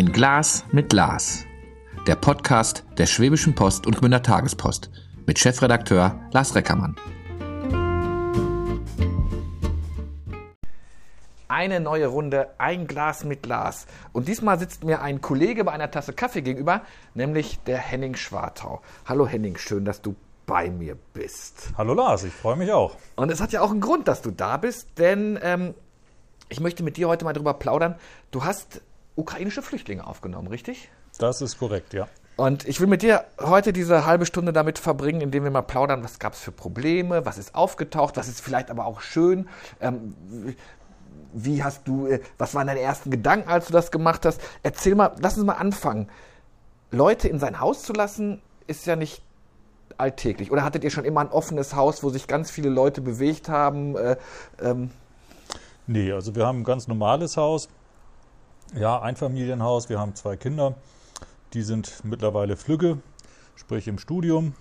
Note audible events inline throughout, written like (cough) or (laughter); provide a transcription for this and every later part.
Ein Glas mit Glas. Der Podcast der Schwäbischen Post und Gmünder Tagespost mit Chefredakteur Lars Reckermann. Eine neue Runde, ein Glas mit Glas. Und diesmal sitzt mir ein Kollege bei einer Tasse Kaffee gegenüber, nämlich der Henning Schwartau. Hallo Henning, schön, dass du bei mir bist. Hallo Lars, ich freue mich auch. Und es hat ja auch einen Grund, dass du da bist, denn ähm, ich möchte mit dir heute mal darüber plaudern. Du hast ukrainische Flüchtlinge aufgenommen, richtig? Das ist korrekt, ja. Und ich will mit dir heute diese halbe Stunde damit verbringen, indem wir mal plaudern, was gab es für Probleme, was ist aufgetaucht, was ist vielleicht aber auch schön. Ähm, wie hast du, äh, was waren deine ersten Gedanken, als du das gemacht hast? Erzähl mal, lass uns mal anfangen. Leute in sein Haus zu lassen, ist ja nicht alltäglich. Oder hattet ihr schon immer ein offenes Haus, wo sich ganz viele Leute bewegt haben? Äh, ähm nee, also wir haben ein ganz normales Haus. Ja, Einfamilienhaus. Wir haben zwei Kinder. Die sind mittlerweile flügge, sprich im Studium.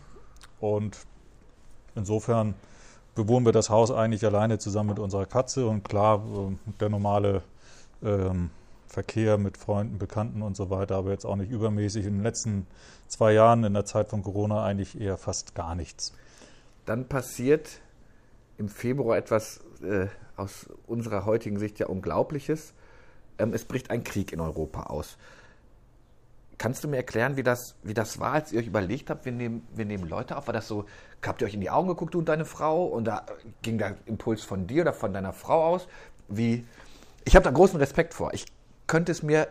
Und insofern bewohnen wir das Haus eigentlich alleine zusammen mit unserer Katze. Und klar, äh, der normale ähm, Verkehr mit Freunden, Bekannten und so weiter, aber jetzt auch nicht übermäßig. In den letzten zwei Jahren, in der Zeit von Corona, eigentlich eher fast gar nichts. Dann passiert im Februar etwas äh, aus unserer heutigen Sicht ja Unglaubliches ähm, es bricht ein Krieg in Europa aus. Kannst du mir erklären, wie das, wie das war, als ihr euch überlegt habt, wir nehmen, wir nehmen Leute auf? War das so, habt ihr euch in die Augen geguckt, du und deine Frau? Und da ging der Impuls von dir oder von deiner Frau aus? Wie, ich habe da großen Respekt vor. Ich könnte es mir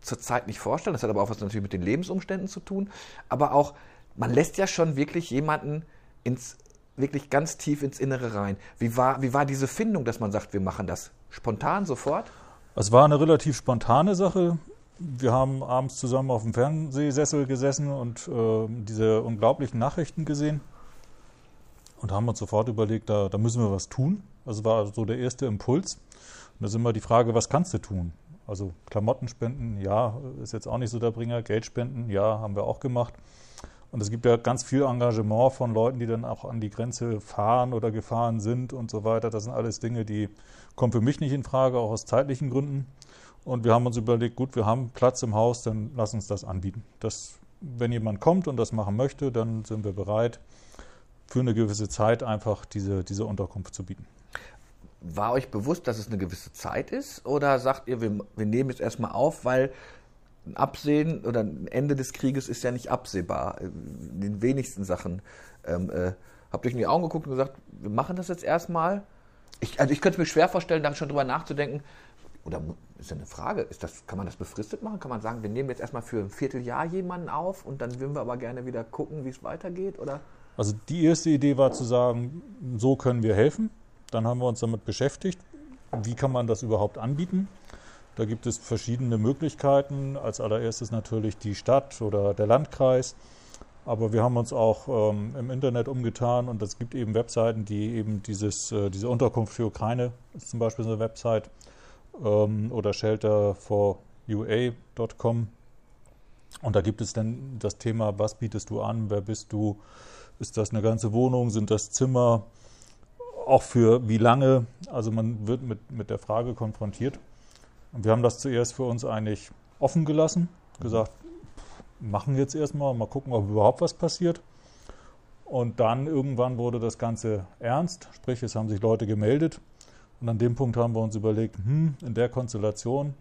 zurzeit nicht vorstellen. Das hat aber auch was natürlich mit den Lebensumständen zu tun. Aber auch, man lässt ja schon wirklich jemanden ins, wirklich ganz tief ins Innere rein. Wie war, wie war diese Findung, dass man sagt, wir machen das spontan, sofort? Es war eine relativ spontane Sache. Wir haben abends zusammen auf dem Fernsehsessel gesessen und äh, diese unglaublichen Nachrichten gesehen und haben uns sofort überlegt, da, da müssen wir was tun. Das war so der erste Impuls. Und da ist immer die Frage, was kannst du tun? Also Klamotten spenden, ja, ist jetzt auch nicht so der Bringer. Geld spenden, ja, haben wir auch gemacht. Und es gibt ja ganz viel Engagement von Leuten, die dann auch an die Grenze fahren oder gefahren sind und so weiter. Das sind alles Dinge, die kommen für mich nicht in Frage, auch aus zeitlichen Gründen. Und wir haben uns überlegt, gut, wir haben Platz im Haus, dann lass uns das anbieten. Das, wenn jemand kommt und das machen möchte, dann sind wir bereit, für eine gewisse Zeit einfach diese, diese Unterkunft zu bieten. War euch bewusst, dass es eine gewisse Zeit ist? Oder sagt ihr, wir, wir nehmen es erstmal auf, weil ein Absehen oder ein Ende des Krieges ist ja nicht absehbar. In den wenigsten Sachen. Ähm, äh, habt ihr euch in die Augen geguckt und gesagt, wir machen das jetzt erstmal? Ich, also ich könnte es mir schwer vorstellen, da schon drüber nachzudenken. Oder ist ja eine Frage, ist das, kann man das befristet machen? Kann man sagen, wir nehmen jetzt erstmal für ein Vierteljahr jemanden auf und dann würden wir aber gerne wieder gucken, wie es weitergeht? Oder? Also die erste Idee war zu sagen, so können wir helfen. Dann haben wir uns damit beschäftigt, wie kann man das überhaupt anbieten. Da gibt es verschiedene Möglichkeiten. Als allererstes natürlich die Stadt oder der Landkreis. Aber wir haben uns auch ähm, im Internet umgetan und es gibt eben Webseiten, die eben dieses, äh, diese Unterkunft für Ukraine ist zum Beispiel so eine Website ähm, oder shelterforua.com. Und da gibt es dann das Thema, was bietest du an, wer bist du, ist das eine ganze Wohnung, sind das Zimmer, auch für wie lange. Also man wird mit, mit der Frage konfrontiert. Und wir haben das zuerst für uns eigentlich offen gelassen, gesagt, machen jetzt erstmal, mal gucken, ob überhaupt was passiert. Und dann irgendwann wurde das Ganze ernst, sprich, es haben sich Leute gemeldet. Und an dem Punkt haben wir uns überlegt, hm, in der Konstellation,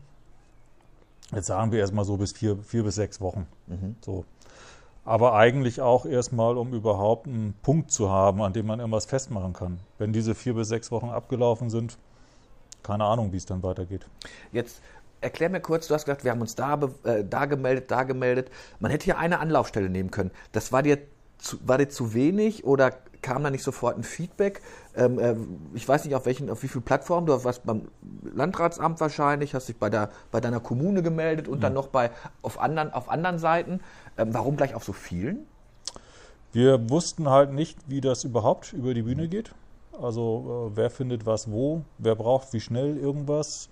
jetzt sagen wir erstmal so bis vier, vier bis sechs Wochen. Mhm. So. Aber eigentlich auch erstmal, um überhaupt einen Punkt zu haben, an dem man irgendwas festmachen kann. Wenn diese vier bis sechs Wochen abgelaufen sind, keine Ahnung, wie es dann weitergeht. Jetzt erklär mir kurz, du hast gesagt, wir haben uns da, äh, da gemeldet, da gemeldet. Man hätte hier eine Anlaufstelle nehmen können. Das war dir zu, war dir zu wenig oder kam da nicht sofort ein Feedback? Ähm, äh, ich weiß nicht, auf, welchen, auf wie viel Plattformen. Du warst beim Landratsamt wahrscheinlich, hast dich bei, der, bei deiner Kommune gemeldet und mhm. dann noch bei, auf, anderen, auf anderen Seiten. Ähm, warum gleich auf so vielen? Wir wussten halt nicht, wie das überhaupt über die Bühne geht. Also äh, wer findet was wo, wer braucht wie schnell irgendwas,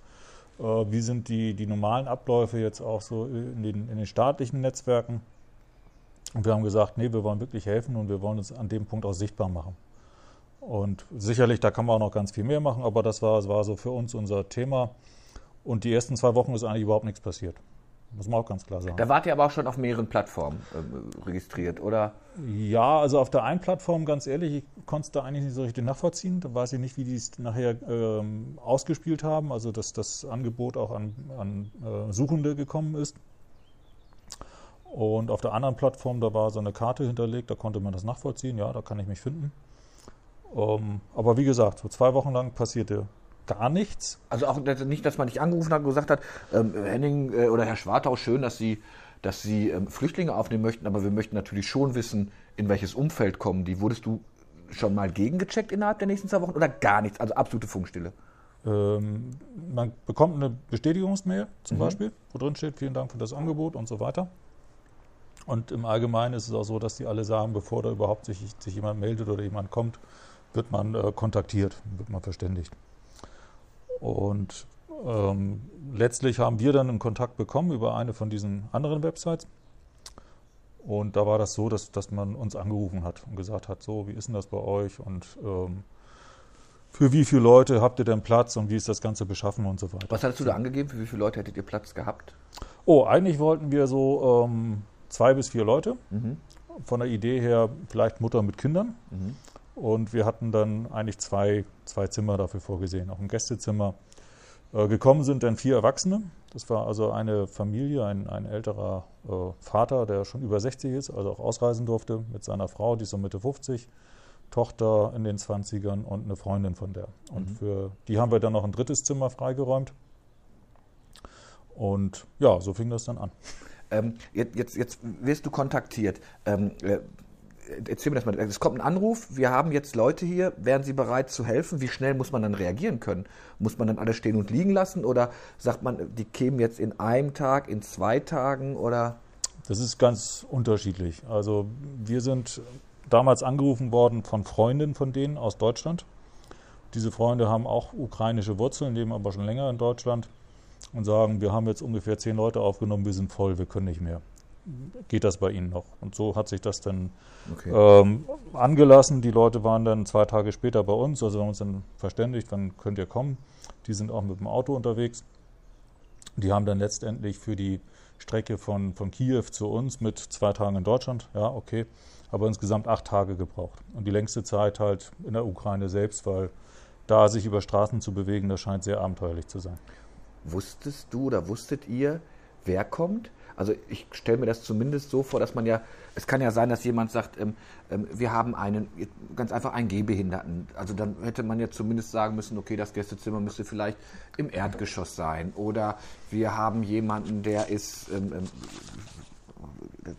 wie sind die, die normalen Abläufe jetzt auch so in den, in den staatlichen Netzwerken. Und wir haben gesagt, nee, wir wollen wirklich helfen und wir wollen uns an dem Punkt auch sichtbar machen. Und sicherlich, da kann man auch noch ganz viel mehr machen, aber das war, das war so für uns unser Thema. Und die ersten zwei Wochen ist eigentlich überhaupt nichts passiert. Muss man auch ganz klar sagen. Da wart ihr aber auch schon auf mehreren Plattformen äh, registriert, oder? Ja, also auf der einen Plattform, ganz ehrlich, ich konnte es da eigentlich nicht so richtig nachvollziehen. Da weiß ich nicht, wie die es nachher ähm, ausgespielt haben, also dass das Angebot auch an, an äh, Suchende gekommen ist. Und auf der anderen Plattform, da war so eine Karte hinterlegt, da konnte man das nachvollziehen, ja, da kann ich mich finden. Ähm, aber wie gesagt, so zwei Wochen lang passierte gar nichts. Also auch nicht, dass man dich angerufen hat und gesagt hat, ähm, Henning äh, oder Herr Schwartau, schön, dass Sie, dass Sie ähm, Flüchtlinge aufnehmen möchten, aber wir möchten natürlich schon wissen, in welches Umfeld kommen die. Wurdest du schon mal gegengecheckt innerhalb der nächsten zwei Wochen oder gar nichts? Also absolute Funkstille. Ähm, man bekommt eine Bestätigungsmail zum mhm. Beispiel, wo drin steht, vielen Dank für das Angebot und so weiter. Und im Allgemeinen ist es auch so, dass die alle sagen, bevor da überhaupt sich, sich jemand meldet oder jemand kommt, wird man äh, kontaktiert, wird man verständigt. Und ähm, letztlich haben wir dann einen Kontakt bekommen über eine von diesen anderen Websites. Und da war das so, dass, dass man uns angerufen hat und gesagt hat, so, wie ist denn das bei euch und ähm, für wie viele Leute habt ihr denn Platz und wie ist das Ganze beschaffen und so weiter. Was hattest du da angegeben? Für wie viele Leute hättet ihr Platz gehabt? Oh, eigentlich wollten wir so ähm, zwei bis vier Leute. Mhm. Von der Idee her vielleicht Mutter mit Kindern. Mhm. Und wir hatten dann eigentlich zwei, zwei Zimmer dafür vorgesehen, auch ein Gästezimmer. Äh, gekommen sind dann vier Erwachsene. Das war also eine Familie, ein, ein älterer äh, Vater, der schon über 60 ist, also auch ausreisen durfte, mit seiner Frau, die ist so Mitte 50, Tochter in den 20ern und eine Freundin von der. Und mhm. für die haben wir dann noch ein drittes Zimmer freigeräumt. Und ja, so fing das dann an. Ähm, jetzt, jetzt, jetzt wirst du kontaktiert. Ähm, äh, erzähl mir das mal. Es kommt ein Anruf, wir haben jetzt Leute hier, wären sie bereit zu helfen? Wie schnell muss man dann reagieren können? Muss man dann alles stehen und liegen lassen oder sagt man, die kämen jetzt in einem Tag, in zwei Tagen oder? Das ist ganz unterschiedlich. Also wir sind damals angerufen worden von Freunden von denen aus Deutschland. Diese Freunde haben auch ukrainische Wurzeln, leben aber schon länger in Deutschland und sagen, wir haben jetzt ungefähr zehn Leute aufgenommen, wir sind voll, wir können nicht mehr geht das bei Ihnen noch? Und so hat sich das dann okay. ähm, angelassen. Die Leute waren dann zwei Tage später bei uns, also wir haben uns dann verständigt, wann könnt ihr kommen. Die sind auch mit dem Auto unterwegs. Die haben dann letztendlich für die Strecke von, von Kiew zu uns mit zwei Tagen in Deutschland, ja, okay, aber insgesamt acht Tage gebraucht. Und die längste Zeit halt in der Ukraine selbst, weil da sich über Straßen zu bewegen, das scheint sehr abenteuerlich zu sein. Wusstest du oder wusstet ihr, wer kommt? Also ich stelle mir das zumindest so vor, dass man ja, es kann ja sein, dass jemand sagt, ähm, ähm, wir haben einen, ganz einfach einen Gehbehinderten. Also dann hätte man ja zumindest sagen müssen, okay, das Gästezimmer müsste vielleicht im Erdgeschoss sein. Oder wir haben jemanden, der ist, ähm, ähm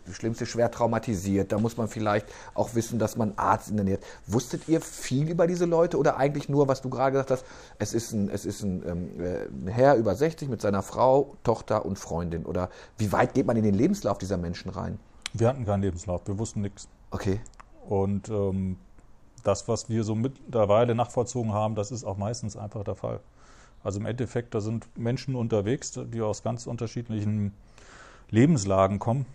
das Schlimmste schwer traumatisiert. Da muss man vielleicht auch wissen, dass man Arzt in der Nähe hat. Wusstet ihr viel über diese Leute oder eigentlich nur, was du gerade gesagt hast, es ist ein, es ist ein, ähm, äh, ein Herr über 60 mit seiner Frau, Tochter und Freundin? Oder wie weit geht man in den Lebenslauf dieser Menschen rein? Wir hatten keinen Lebenslauf, wir wussten nichts. Okay. Und ähm, das, was wir so mittlerweile nachvollzogen haben, das ist auch meistens einfach der Fall. Also im Endeffekt, da sind Menschen unterwegs, die aus ganz unterschiedlichen Lebenslagen kommen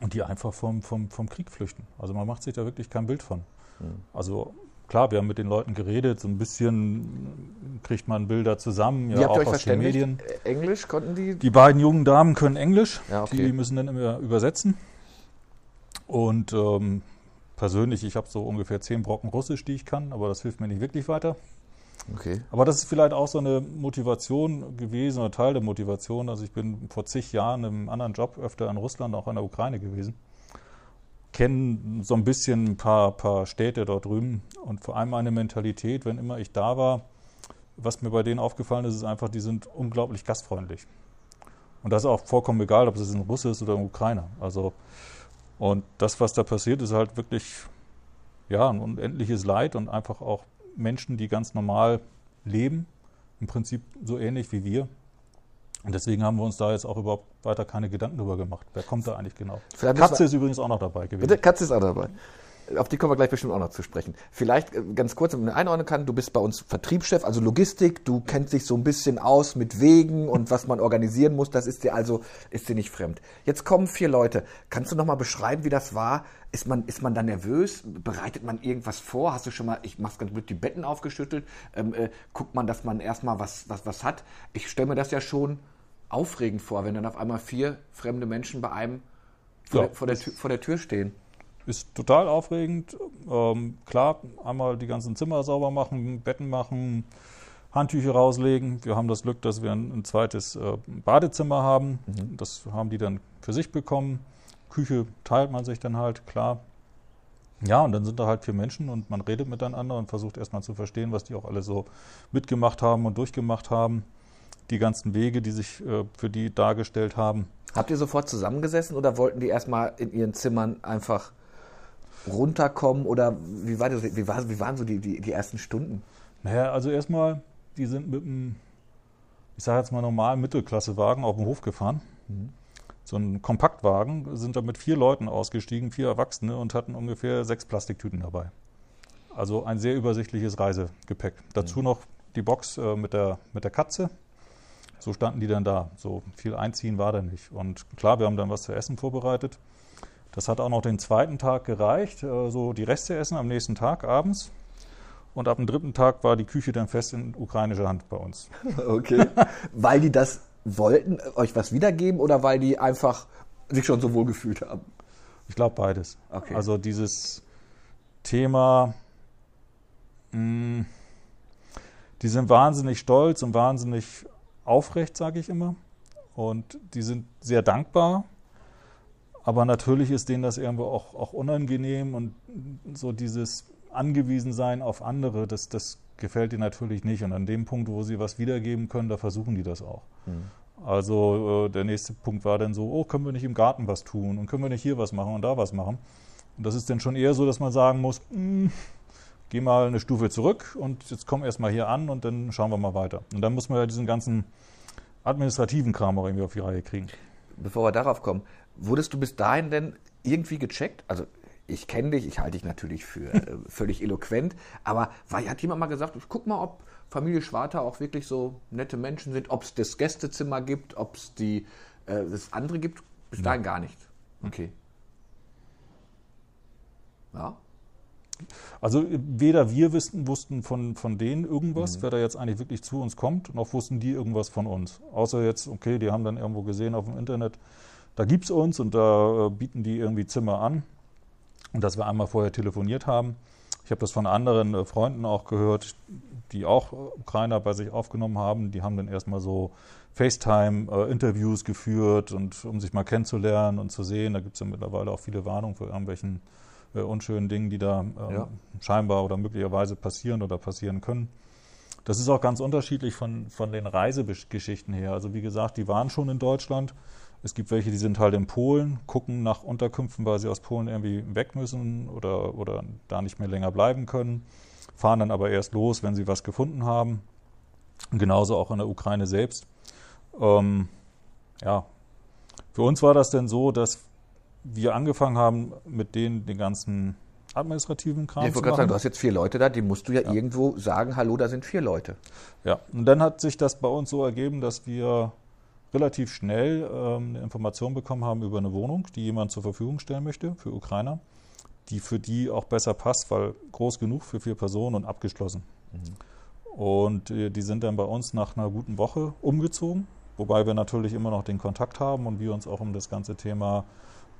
und die einfach vom, vom, vom Krieg flüchten. Also man macht sich da wirklich kein Bild von. Mhm. Also klar, wir haben mit den Leuten geredet, so ein bisschen kriegt man Bilder zusammen, ja, auch aus den Medien. Englisch konnten die? Die beiden jungen Damen können Englisch, ja, okay. die müssen dann immer übersetzen. Und ähm, persönlich, ich habe so ungefähr zehn Brocken Russisch, die ich kann, aber das hilft mir nicht wirklich weiter. Okay. Aber das ist vielleicht auch so eine Motivation gewesen oder Teil der Motivation. Also ich bin vor zig Jahren einem anderen Job öfter in Russland, auch in der Ukraine gewesen. Kenne so ein bisschen ein paar, paar Städte dort drüben und vor allem eine Mentalität, wenn immer ich da war, was mir bei denen aufgefallen ist, ist einfach, die sind unglaublich gastfreundlich. Und das ist auch vollkommen egal, ob es ein Russe ist oder ein Ukrainer. Also, und das, was da passiert, ist halt wirklich, ja, ein unendliches Leid und einfach auch Menschen, die ganz normal leben, im Prinzip so ähnlich wie wir. Und deswegen haben wir uns da jetzt auch überhaupt weiter keine Gedanken drüber gemacht. Wer kommt da eigentlich genau? Katze ist übrigens auch noch dabei gewesen. Bitte? Katze ist auch dabei. Auf die kommen wir gleich bestimmt auch noch zu sprechen. Vielleicht äh, ganz kurz, damit man einordnen kann, du bist bei uns Vertriebschef, also Logistik, du kennst dich so ein bisschen aus mit Wegen und was man organisieren muss, das ist dir also, ist dir nicht fremd. Jetzt kommen vier Leute. Kannst du nochmal beschreiben, wie das war? Ist man, ist man da nervös? Bereitet man irgendwas vor? Hast du schon mal, ich mach's ganz blöd, die Betten aufgeschüttelt? Ähm, äh, guckt man, dass man erstmal was, was, was hat? Ich stelle mir das ja schon aufregend vor, wenn dann auf einmal vier fremde Menschen bei einem vor, Ja, der, vor, der, vor der Tür stehen. Ist total aufregend. Ähm, klar, einmal die ganzen Zimmer sauber machen, Betten machen, Handtücher rauslegen. Wir haben das Glück, dass wir ein, ein zweites äh, Badezimmer haben. Das haben die dann für sich bekommen. Küche teilt man sich dann halt, klar. Ja, und dann sind da halt vier Menschen und man redet miteinander und versucht erstmal zu verstehen, was die auch alle so mitgemacht haben und durchgemacht haben. Die ganzen Wege, die sich äh, für die dargestellt haben. Habt ihr sofort zusammengesessen oder wollten die erstmal in ihren Zimmern einfach runterkommen? Oder wie, war das, wie, war, wie waren so die, die, die ersten Stunden? Naja, also erstmal, die sind mit einem, ich sage jetzt mal normalen Mittelklassewagen auf den Hof gefahren. So ein Kompaktwagen, sind da mit vier Leuten ausgestiegen, vier Erwachsene und hatten ungefähr sechs Plastiktüten dabei. Also ein sehr übersichtliches Reisegepäck. Dazu noch die Box äh, mit, der, mit der Katze. So standen die dann da. So viel einziehen war da nicht. Und klar, wir haben dann was zu essen vorbereitet. Das hat auch noch den zweiten Tag gereicht. Äh, so die Reste essen am nächsten Tag abends. Und ab dem dritten Tag war die Küche dann fest in ukrainischer Hand bei uns. (laughs) Okay. weil die das wollten, euch was wiedergeben oder weil die einfach sich schon so wohl gefühlt haben? Ich glaube beides. Okay. Also dieses Thema, mh, die sind wahnsinnig stolz und wahnsinnig aufrecht, sage ich immer. Und die sind sehr dankbar. Aber natürlich ist denen das irgendwo auch, auch unangenehm und so dieses Angewiesensein auf andere, das, das gefällt ihnen natürlich nicht. Und an dem Punkt, wo sie was wiedergeben können, da versuchen die das auch. Also äh, der nächste Punkt war dann so, oh, können wir nicht im Garten was tun und können wir nicht hier was machen und da was machen. Und das ist dann schon eher so, dass man sagen muss, "Mm, geh mal eine Stufe zurück und jetzt komm erst mal hier an und dann schauen wir mal weiter. Und dann muss man ja diesen ganzen administrativen Kram auch irgendwie auf die Reihe kriegen. Bevor wir darauf kommen, wurdest du bis dahin denn irgendwie gecheckt? Also ich kenne dich, ich halte dich natürlich für äh, (laughs) völlig eloquent, aber war, hat jemand mal gesagt, guck mal, ob Familie Schwarter auch wirklich so nette Menschen sind, ob es das Gästezimmer gibt, ob es die äh, das andere gibt? Bis dahin gar nicht. Okay. Ja. Also weder wir wussten, wussten von, von denen irgendwas, wer da jetzt eigentlich wirklich zu uns kommt, noch wussten die irgendwas von uns. Außer jetzt, okay, die haben dann irgendwo gesehen auf dem Internet, da gibt es uns und da äh, bieten die irgendwie Zimmer an. Und dass wir einmal vorher telefoniert haben. Ich habe das von anderen äh, Freunden auch gehört, die auch äh, Ukrainer bei sich aufgenommen haben. Die haben dann erstmal so FaceTime-Interviews geführt und um sich mal kennenzulernen und zu sehen. Da gibt es ja mittlerweile auch viele Warnungen vor irgendwelchen äh, unschönen Dingen, die da ähm, Ja. scheinbar oder möglicherweise passieren oder passieren können. Das ist auch ganz unterschiedlich von, von den Reisegeschichten her. Also wie gesagt, die waren schon in Deutschland. Es gibt welche, die sind halt in Polen, gucken nach Unterkünften, weil sie aus Polen irgendwie weg müssen oder, oder da nicht mehr länger bleiben können, fahren dann aber erst los, wenn sie was gefunden haben. Genauso auch in der Ukraine selbst. Ähm, ja, für uns war das denn so, dass wir angefangen haben, mit denen den ganzen administrativen Kram Ich zu wollte gerade sagen, du hast jetzt vier Leute da, die musst du ja, irgendwo sagen, hallo, da sind vier Leute. Ja, und dann hat sich das bei uns so ergeben, dass wir relativ schnell ähm, eine Information bekommen haben über eine Wohnung, die jemand zur Verfügung stellen möchte für Ukrainer, die für die auch besser passt, weil groß genug für vier Personen und abgeschlossen. Und äh, die sind dann bei uns nach einer guten Woche umgezogen, wobei wir natürlich immer noch den Kontakt haben und wir uns auch um das ganze Thema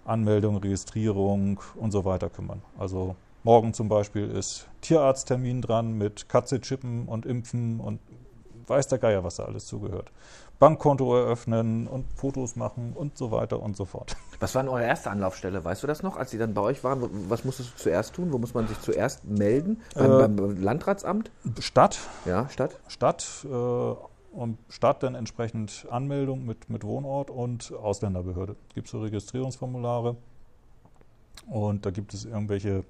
Anmeldung, Registrierung und so weiter kümmern. Also morgen zum Beispiel ist Tierarzttermin dran mit Katze chippen und impfen und weiß der Geier, was da alles zugehört. Bankkonto eröffnen und Fotos machen und so weiter und so fort. (laughs) Was war denn eure erste Anlaufstelle? Weißt du das noch, als die dann bei euch waren? Was musstest du zuerst tun? Wo muss man sich zuerst melden? Beim, Äh, beim Landratsamt? Stadt, Ja, Stadt? Stadt äh, und Stadt dann entsprechend Anmeldung mit, mit Wohnort und Ausländerbehörde. Gibt es so Registrierungsformulare und da gibt es irgendwelche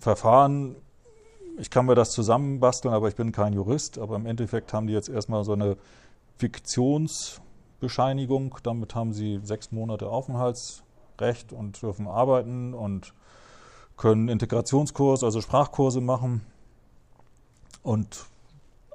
Verfahren. Ich kann mir das zusammenbasteln, aber ich bin kein Jurist. Aber im Endeffekt haben die jetzt erstmal so eine Fiktionsbescheinigung. Damit haben sie sechs Monate Aufenthaltsrecht und dürfen arbeiten und können Integrationskurs, also Sprachkurse machen. Und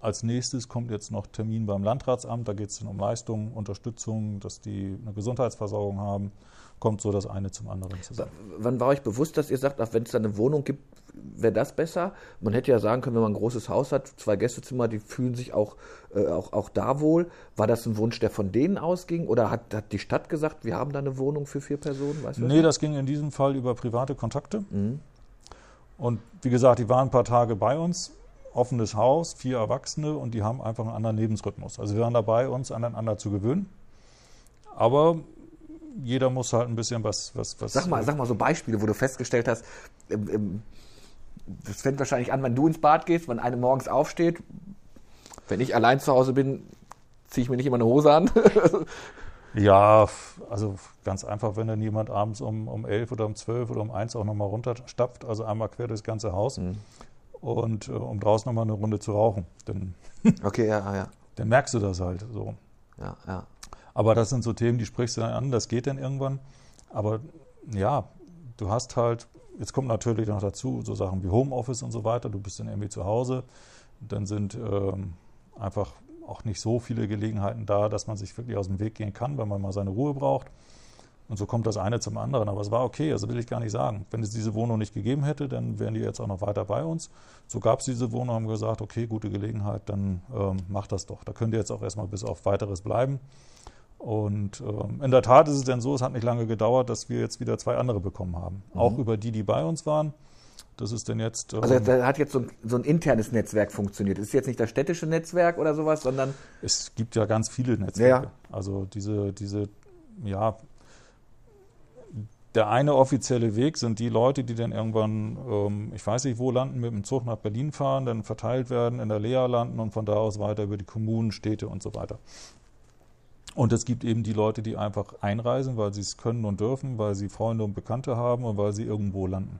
als nächstes kommt jetzt noch Termin beim Landratsamt. Da geht es dann um Leistungen, Unterstützung, dass die eine Gesundheitsversorgung haben. Kommt so das eine zum anderen zusammen. Wann war euch bewusst, dass ihr sagt, auch wenn es da eine Wohnung gibt, wäre das besser? Man hätte ja sagen können, wenn man ein großes Haus hat, zwei Gästezimmer, die fühlen sich auch, äh, auch, auch da wohl. War das ein Wunsch, der von denen ausging? Oder hat, hat die Stadt gesagt, wir haben da eine Wohnung für vier Personen? Weißt nee, das ging in diesem Fall über private Kontakte. Mhm. Und wie gesagt, die waren ein paar Tage bei uns. Offenes Haus, vier Erwachsene und die haben einfach einen anderen Lebensrhythmus. Also wir waren dabei, uns aneinander zu gewöhnen. Aber jeder muss halt ein bisschen was. was, was sag, mal, sag mal so Beispiele, wo du festgestellt hast, im, im, das fängt wahrscheinlich an, wenn du ins Bad gehst, wenn eine morgens aufsteht. Wenn ich allein zu Hause bin, ziehe ich mir nicht immer eine Hose an. (laughs) ja, also ganz einfach, wenn dann jemand abends um, um 11 oder um 12 oder um 1 auch nochmal runterstapft, also einmal quer durchs ganze Haus mhm. und äh, um draußen nochmal eine Runde zu rauchen. Dann, okay, ja, ja. (laughs) Dann merkst du das halt so. Ja, ja. Aber das sind so Themen, die sprichst du dann an, das geht dann irgendwann. Aber ja, du hast halt, jetzt kommt natürlich noch dazu, so Sachen wie Homeoffice und so weiter, du bist dann irgendwie zu Hause, dann sind ähm, einfach auch nicht so viele Gelegenheiten da, dass man sich wirklich aus dem Weg gehen kann, weil man mal seine Ruhe braucht. Und so kommt das eine zum anderen. Aber es war okay, also will ich gar nicht sagen. Wenn es diese Wohnung nicht gegeben hätte, dann wären die jetzt auch noch weiter bei uns. So gab es diese Wohnung, haben gesagt, okay, gute Gelegenheit, dann ähm, macht das doch. Da könnt ihr jetzt auch erstmal bis auf weiteres bleiben. Und ähm, in der Tat ist es denn so, es hat nicht lange gedauert, dass wir jetzt wieder zwei andere bekommen haben. Mhm. Auch über die, die bei uns waren. Das ist denn jetzt. Ähm, also da hat jetzt so ein, so ein, internes Netzwerk funktioniert. Ist jetzt nicht das städtische Netzwerk oder sowas, sondern. Es gibt ja ganz viele Netzwerke. Ja. Also diese, diese, ja, der eine offizielle Weg sind die Leute, die dann irgendwann, ähm, ich weiß nicht wo landen, mit dem Zug nach Berlin fahren, dann verteilt werden, in der Lea landen und von da aus weiter über die Kommunen, Städte und so weiter. Und es gibt eben die Leute, die einfach einreisen, weil sie es können und dürfen, weil sie Freunde und Bekannte haben und weil sie irgendwo landen.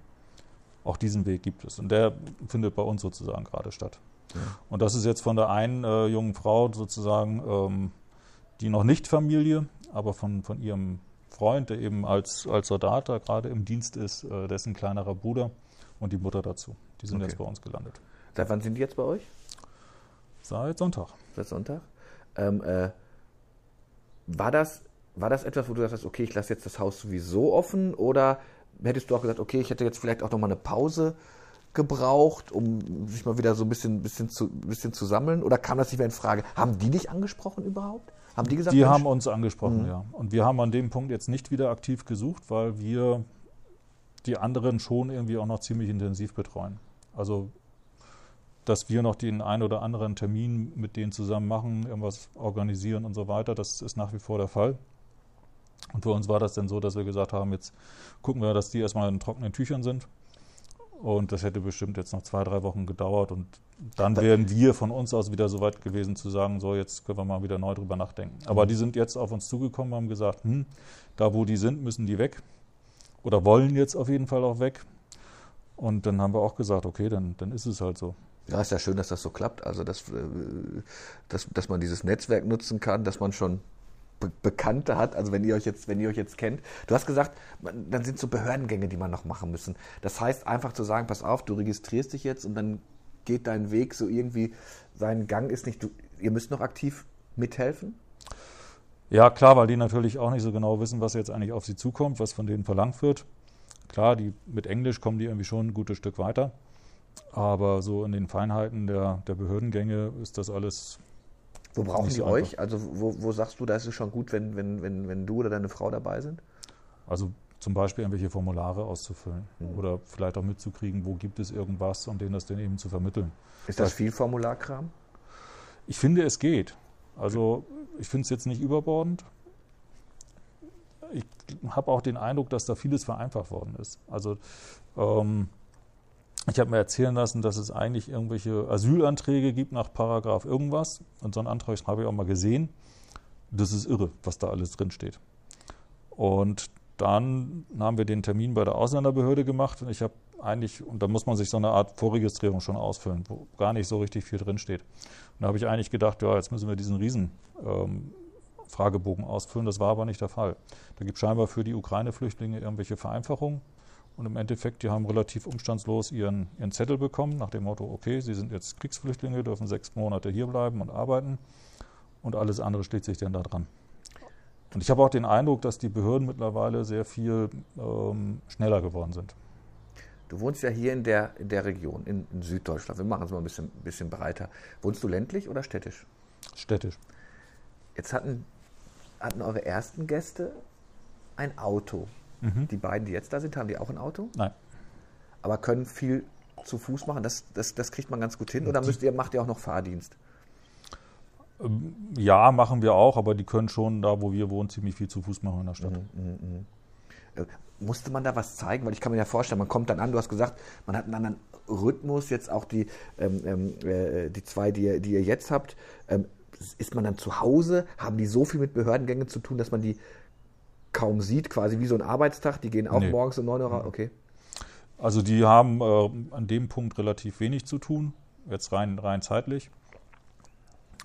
Auch diesen Weg gibt es. Und der findet bei uns sozusagen gerade statt. Ja. Und das ist jetzt von der einen äh, jungen Frau sozusagen, ähm, die noch nicht Familie, aber von, von ihrem Freund, der eben als, als Soldat da gerade im Dienst ist, äh, dessen kleinerer Bruder und die Mutter dazu. Die sind okay. jetzt bei uns gelandet. Seit wann sind die jetzt bei euch? Seit Sonntag. Seit Sonntag? Ähm, äh, war das, war das etwas, wo du sagst, okay, ich lasse jetzt das Haus sowieso offen oder hättest du auch gesagt, okay, ich hätte jetzt vielleicht auch nochmal eine Pause gebraucht, um sich mal wieder so ein bisschen, bisschen, zu, bisschen zu sammeln? Oder kam das nicht mehr in Frage? Haben die dich angesprochen überhaupt? Haben die gesagt? Die Mensch? haben uns angesprochen, mhm. ja. Und wir haben an dem Punkt jetzt nicht wieder aktiv gesucht, weil wir die anderen schon irgendwie auch noch ziemlich intensiv betreuen. Also dass wir noch den einen oder anderen Termin mit denen zusammen machen, irgendwas organisieren und so weiter. Das ist nach wie vor der Fall. Und für uns war das dann so, dass wir gesagt haben, jetzt gucken wir, dass die erstmal in trockenen Tüchern sind. Und das hätte bestimmt jetzt noch zwei, drei Wochen gedauert. Und dann wären wir von uns aus wieder so weit gewesen zu sagen, so jetzt können wir mal wieder neu drüber nachdenken. Aber die sind jetzt auf uns zugekommen, haben gesagt, hm, da wo die sind, müssen die weg. Oder wollen jetzt auf jeden Fall auch weg. Und dann haben wir auch gesagt, okay, dann, dann ist es halt so. Ja, ist ja schön, dass das so klappt. Also, dass, äh, dass, dass man dieses Netzwerk nutzen kann, dass man schon Be Bekannte hat. Also, wenn ihr euch jetzt, wenn ihr euch jetzt kennt. Du hast gesagt, dann sind so Behördengänge, die man noch machen müssen. Das heißt, einfach zu sagen, pass auf, du registrierst dich jetzt und dann geht dein Weg so irgendwie, sein Gang ist nicht, du, ihr müsst noch aktiv mithelfen? Ja, klar, weil die natürlich auch nicht so genau wissen, was jetzt eigentlich auf sie zukommt, was von denen verlangt wird. Klar, die mit Englisch kommen die irgendwie schon ein gutes Stück weiter. Aber so in den Feinheiten der, der Behördengänge ist das alles. Wo brauchen die euch? Also wo, wo sagst du, da ist es schon gut, wenn, wenn, wenn, wenn du oder deine Frau dabei sind? Also zum Beispiel irgendwelche Formulare auszufüllen mhm. oder vielleicht auch mitzukriegen, wo gibt es irgendwas und denen das dann eben zu vermitteln. Ist das viel Formularkram? Ich finde, es geht. Also ich finde es jetzt nicht überbordend. Ich habe auch den Eindruck, dass da vieles vereinfacht worden ist. Also ähm, ich habe mir erzählen lassen, dass es eigentlich irgendwelche Asylanträge gibt nach Paragraph irgendwas. Und so einen Antrag habe ich auch mal gesehen. Das ist irre, was da alles drinsteht. Und dann haben wir den Termin bei der Ausländerbehörde gemacht und ich habe eigentlich, und da muss man sich so eine Art Vorregistrierung schon ausfüllen, wo gar nicht so richtig viel drinsteht. Und da habe ich eigentlich gedacht, ja, jetzt müssen wir diesen riesen ähm, Fragebogen ausfüllen. Das war aber nicht der Fall. Da gibt es scheinbar für die Ukraine-Flüchtlinge irgendwelche Vereinfachungen. Und im Endeffekt, die haben relativ umstandslos ihren, ihren Zettel bekommen, nach dem Motto, okay, sie sind jetzt Kriegsflüchtlinge, dürfen sechs Monate hierbleiben und arbeiten. Und alles andere steht sich dann da dran. Und ich habe auch den Eindruck, dass die Behörden mittlerweile sehr viel ähm, schneller geworden sind. Du wohnst ja hier in der, in der Region, in, in Süddeutschland. Wir machen es mal ein bisschen, bisschen breiter. Wohnst du ländlich oder städtisch? Städtisch. Jetzt hatten, hatten eure ersten Gäste ein Auto. Mhm. Die beiden, die jetzt da sind, haben die auch ein Auto? Nein. Aber können viel zu Fuß machen? Das, das, das kriegt man ganz gut hin? Oder müsst ihr, macht ihr auch noch Fahrdienst? Ähm, ja, machen wir auch, aber die können schon da, wo wir wohnen, ziemlich viel zu Fuß machen in der Stadt. Mhm, mh, mh. Äh, musste man da was zeigen? Weil ich kann mir ja vorstellen, man kommt dann an, du hast gesagt, man hat einen anderen Rhythmus, jetzt auch die, ähm, ähm äh, die zwei, die ihr, die ihr jetzt habt. Ähm, ist man dann zu Hause? Haben die so viel mit Behördengängen zu tun, dass man die kaum sieht, quasi wie so ein Arbeitstag? Die gehen auch nee. morgens um 9 Uhr raus? Mhm. Okay. Also die haben äh, an dem Punkt relativ wenig zu tun, jetzt rein, rein zeitlich.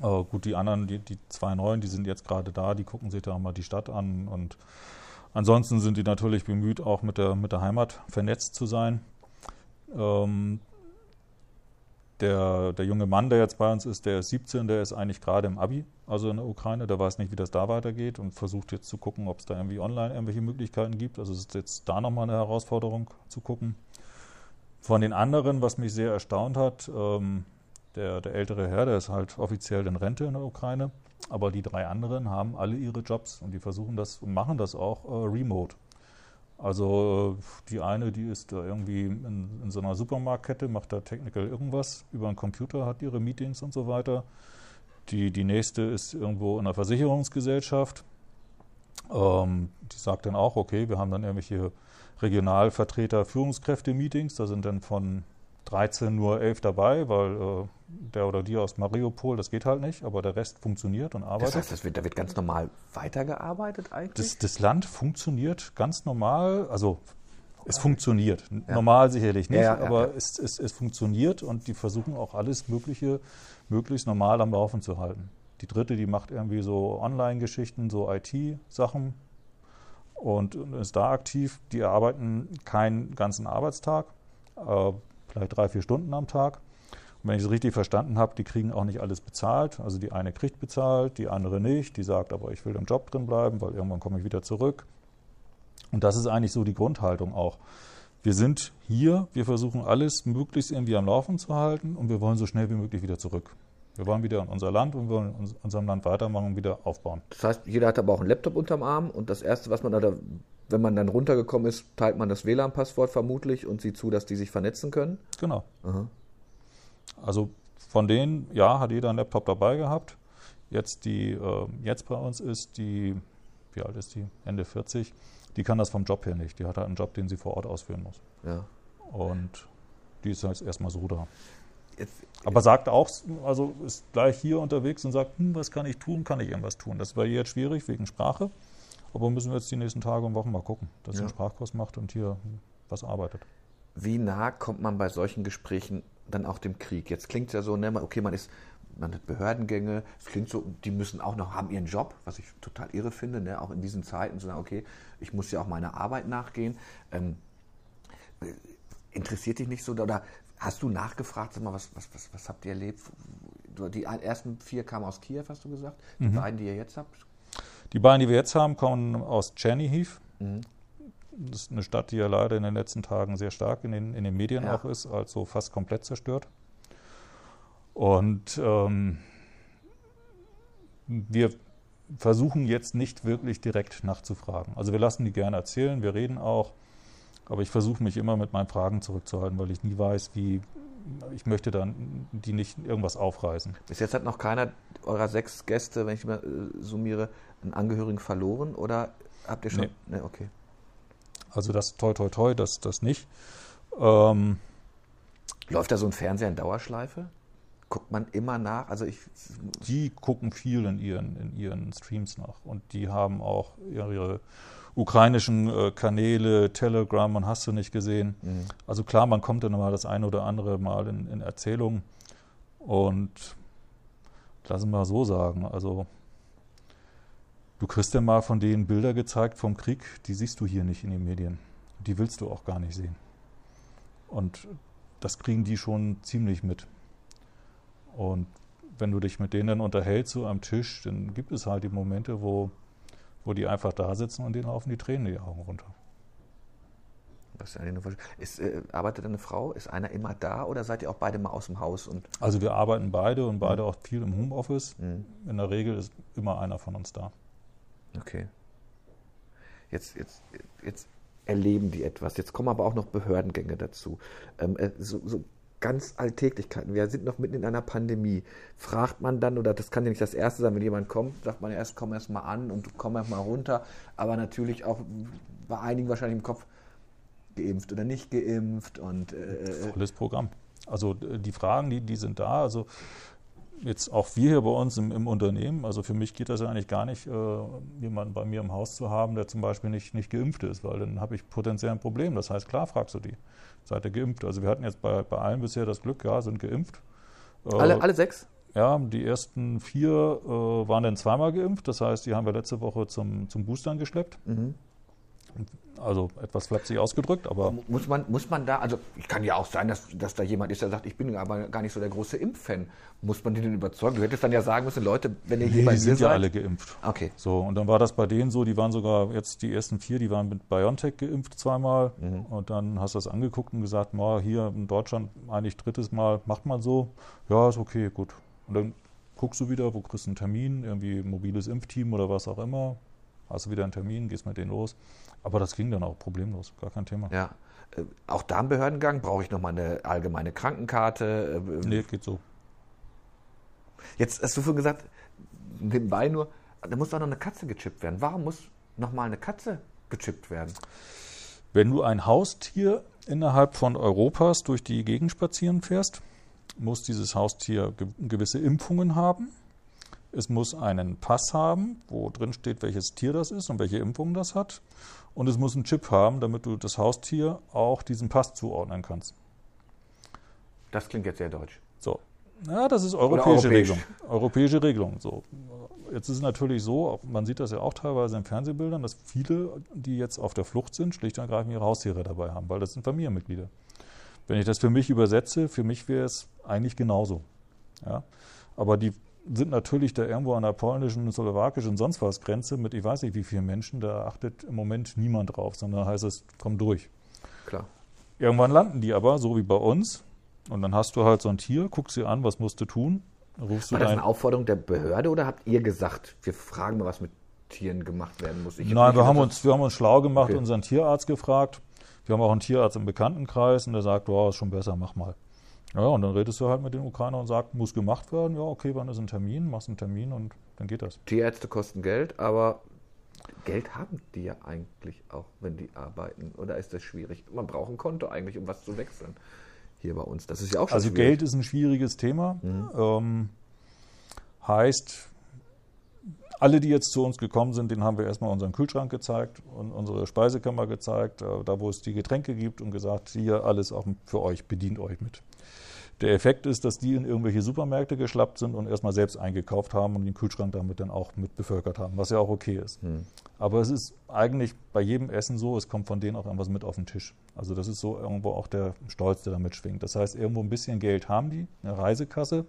Äh, gut, die anderen, die, die zwei neuen, die sind jetzt gerade da, die gucken sich da mal die Stadt an und Ansonsten sind die natürlich bemüht, auch mit der, mit der Heimat vernetzt zu sein. Ähm, der, der junge Mann, der jetzt bei uns ist, der ist 17, der ist eigentlich gerade im Abi, also in der Ukraine. Der weiß nicht, wie das da weitergeht und versucht jetzt zu gucken, ob es da irgendwie online irgendwelche Möglichkeiten gibt. Also es ist jetzt da nochmal eine Herausforderung zu gucken. Von den anderen, was mich sehr erstaunt hat, ähm, der, der ältere Herr, der ist halt offiziell in Rente in der Ukraine. Aber die drei anderen haben alle ihre Jobs und die versuchen das und machen das auch äh, remote. Also äh, die eine, die ist da irgendwie in, in, so einer Supermarktkette, macht da technical irgendwas über einen Computer, hat ihre Meetings und so weiter. Die, die nächste ist irgendwo in einer Versicherungsgesellschaft. Ähm, die sagt dann auch, okay, wir haben dann irgendwelche Regionalvertreter, Führungskräfte-Meetings. Da sind dann von 13 nur 11 dabei, weil äh, der oder die aus Mariupol, das geht halt nicht, aber der Rest funktioniert und arbeitet. Das heißt, das wird, da wird ganz normal weitergearbeitet eigentlich? Das, das Land funktioniert ganz normal, also es funktioniert. Ja. Normal sicherlich nicht, ja, ja, aber es, es, es funktioniert und die versuchen auch alles Mögliche möglichst normal am Laufen zu halten. Die dritte, die macht irgendwie so Online-Geschichten, so IT-Sachen und ist da aktiv. Die arbeiten keinen ganzen Arbeitstag, äh, vielleicht drei, vier Stunden am Tag. Wenn ich es richtig verstanden habe, die kriegen auch nicht alles bezahlt. Also die eine kriegt bezahlt, die andere nicht. Die sagt aber, ich will im Job drin bleiben, weil irgendwann komme ich wieder zurück. Und das ist eigentlich so die Grundhaltung auch. Wir sind hier, wir versuchen alles möglichst irgendwie am Laufen zu halten und wir wollen so schnell wie möglich wieder zurück. Wir wollen wieder in unser Land und wir wollen in unserem Land weitermachen und wieder aufbauen. Das heißt, jeder hat aber auch einen Laptop unterm Arm und das Erste, was man da wenn man dann runtergekommen ist, teilt man das WLAN-Passwort vermutlich und sieht zu, dass die sich vernetzen können. Genau. Aha. Also von denen, ja, hat jeder einen Laptop dabei gehabt. Jetzt die, äh, jetzt bei uns ist die, wie alt ist die? Ende 40. Die kann das vom Job her nicht. Die hat halt einen Job, den sie vor Ort ausführen muss. Ja. Und die ist jetzt erstmal so da. Jetzt, Aber sagt auch, also ist gleich hier unterwegs und sagt, hm, was kann ich tun? Kann ich irgendwas tun? Das war jetzt schwierig wegen Sprache. Aber müssen wir jetzt die nächsten Tage und Wochen mal gucken, dass ja. er einen Sprachkurs macht und hier was arbeitet. Wie nah kommt man bei solchen Gesprächen dann auch dem Krieg? Jetzt klingt es ja so, ne, okay, man ist, man hat Behördengänge, es klingt so, die müssen auch noch, haben ihren Job, was ich total irre finde, ne, auch in diesen Zeiten zu sagen, okay, ich muss ja auch meiner Arbeit nachgehen. Ähm, interessiert dich nicht so, oder hast du nachgefragt, sag mal, was, was, was, was habt ihr erlebt? Die ersten vier kamen aus Kiew, hast du gesagt. Die mhm. beiden, die ihr jetzt habt, die beiden, die wir jetzt haben, kommen aus Chernihiv. Mhm. Das ist eine Stadt, die ja leider in den letzten Tagen sehr stark in den, in den Medien ja. auch ist, also fast komplett zerstört. Und ähm, wir versuchen jetzt nicht wirklich direkt nachzufragen. Also wir lassen die gerne erzählen, wir reden auch, aber ich versuche mich immer mit meinen Fragen zurückzuhalten, weil ich nie weiß, wie, ich möchte dann die nicht irgendwas aufreißen. Bis jetzt hat noch keiner eurer sechs Gäste, wenn ich mal äh, summiere, einen Angehörigen verloren oder habt ihr schon? Nee. nee okay. Also das toi toi toi, das, das nicht. Ähm, Läuft da so ein Fernseher in Dauerschleife? Guckt man immer nach? Also ich die gucken viel in ihren, in ihren Streams nach und die haben auch ihre ukrainischen äh, Kanäle, Telegram, man hast du nicht gesehen. Mhm. Also klar, man kommt dann mal das eine oder andere Mal in, in Erzählungen und lassen wir mal so sagen, also Du kriegst ja mal von denen Bilder gezeigt vom Krieg, die siehst du hier nicht in den Medien. Die willst du auch gar nicht sehen. Und das kriegen die schon ziemlich mit. Und wenn du dich mit denen unterhältst, so am Tisch, dann gibt es halt die Momente, wo, wo die einfach da sitzen und denen laufen die Tränen in die Augen runter. Ist, äh, arbeitet eine Frau? Ist einer immer da oder seid ihr auch beide mal aus dem Haus? Also wir arbeiten beide und beide auch viel im Homeoffice. Mhm. In der Regel ist immer einer von uns da. Okay. Jetzt, jetzt, jetzt erleben die etwas. Jetzt kommen aber auch noch Behördengänge dazu. Ähm, äh, so, so ganz Alltäglichkeiten. Wir sind noch mitten in einer Pandemie. Fragt man dann, oder das kann ja nicht das Erste sein, wenn jemand kommt, sagt man erst, komm erst mal an und komm erst mal runter. Aber natürlich auch bei einigen wahrscheinlich im Kopf, geimpft oder nicht geimpft. Und, äh, äh Volles Programm. Also die Fragen, die, die sind da. Also jetzt auch wir hier bei uns im, im, Unternehmen, also für mich geht das ja eigentlich gar nicht, äh, jemanden bei mir im Haus zu haben, der zum Beispiel nicht, nicht geimpft ist, weil dann habe ich potenziell ein Problem. Das heißt, klar fragst du die, seid ihr geimpft? Also wir hatten jetzt bei, bei allen bisher das Glück, ja, sind geimpft. Äh, alle, alle sechs? Ja, die ersten vier äh, waren dann zweimal geimpft. Das heißt, die haben wir letzte Woche zum, zum Boostern geschleppt. Mhm. Also etwas flapsig ausgedrückt, aber. Muss man, muss man da, also kann ja auch sein, dass, dass da jemand ist, der sagt, ich bin aber gar nicht so der große Impffan. Muss man die denn überzeugen? Du hättest dann ja sagen müssen, Leute, wenn ihr nee, hier bei die sind ja alle geimpft. Okay. So, und dann war das bei denen so, die waren sogar jetzt die ersten vier, die waren mit BioNTech geimpft zweimal. Mhm. Und dann hast du das angeguckt und gesagt, mal hier in Deutschland eigentlich drittes Mal, macht man so. Ja, ist okay, gut. Und dann guckst du wieder, wo kriegst du einen Termin, irgendwie mobiles Impfteam oder was auch immer. Hast du wieder einen Termin, gehst mit denen los. Aber das ging dann auch problemlos, gar kein Thema. Ja. Äh, auch da im Behördengang brauche ich nochmal eine allgemeine Krankenkarte. Äh, nee, geht so. Jetzt hast du vorhin gesagt, nebenbei nur, da muss doch noch eine Katze gechippt werden. Warum muss nochmal eine Katze gechippt werden? Wenn du ein Haustier innerhalb von Europas durch die Gegend spazieren fährst, muss dieses Haustier gewisse Impfungen haben. Es muss einen Pass haben, wo drin steht, welches Tier das ist und welche Impfung das hat. Und es muss einen Chip haben, damit du das Haustier auch diesem Pass zuordnen kannst. Das klingt jetzt sehr deutsch. So. Ja, das ist europäische Regelung. Europäische Regelung. So. Jetzt ist es natürlich so, man sieht das ja auch teilweise in Fernsehbildern, dass viele, die jetzt auf der Flucht sind, schlicht und ergreifend ihre Haustiere dabei haben, weil das sind Familienmitglieder. Wenn ich das für mich übersetze, für mich wäre es eigentlich genauso. Ja? Aber die sind natürlich da irgendwo an der polnischen, slowakischen und sonst was Grenze mit ich weiß nicht wie vielen Menschen, da achtet im Moment niemand drauf, sondern heißt es, komm durch. Klar. Irgendwann landen die aber, so wie bei uns, und dann hast du halt so ein Tier, guckst sie an, was musst du tun, rufst du War das eine Aufforderung der Behörde oder habt ihr gesagt, wir fragen mal, was mit Tieren gemacht werden muss? Ich Nein, wir haben, uns, wir haben uns schlau gemacht, okay. unseren Tierarzt gefragt. Wir haben auch einen Tierarzt im Bekanntenkreis und der sagt, wow, ist schon besser, mach mal. Ja, und dann redest du halt mit den Ukrainern und sagst, muss gemacht werden. Ja, okay, wann ist ein Termin? Machst einen Termin und dann geht das. Tierärzte kosten Geld, aber Geld haben die ja eigentlich auch, wenn die arbeiten. Oder ist das schwierig? Man braucht ein Konto eigentlich, um was zu wechseln. Hier bei uns. Das ist ja auch schon Also schwierig. Geld ist ein schwieriges Thema. Mhm. Ähm, heißt, alle, die jetzt zu uns gekommen sind, denen haben wir erstmal unseren Kühlschrank gezeigt und unsere Speisekammer gezeigt, äh, da wo es die Getränke gibt und gesagt, hier alles auch für euch, bedient euch mit. Der Effekt ist, dass die in irgendwelche Supermärkte geschlappt sind und erstmal selbst eingekauft haben und den Kühlschrank damit dann auch mit bevölkert haben, was ja auch okay ist. Hm. Aber es ist eigentlich bei jedem Essen so, es kommt von denen auch irgendwas mit auf den Tisch. Also das ist so irgendwo auch der Stolz, der damit schwingt. Das heißt, irgendwo ein bisschen Geld haben die, eine Reisekasse.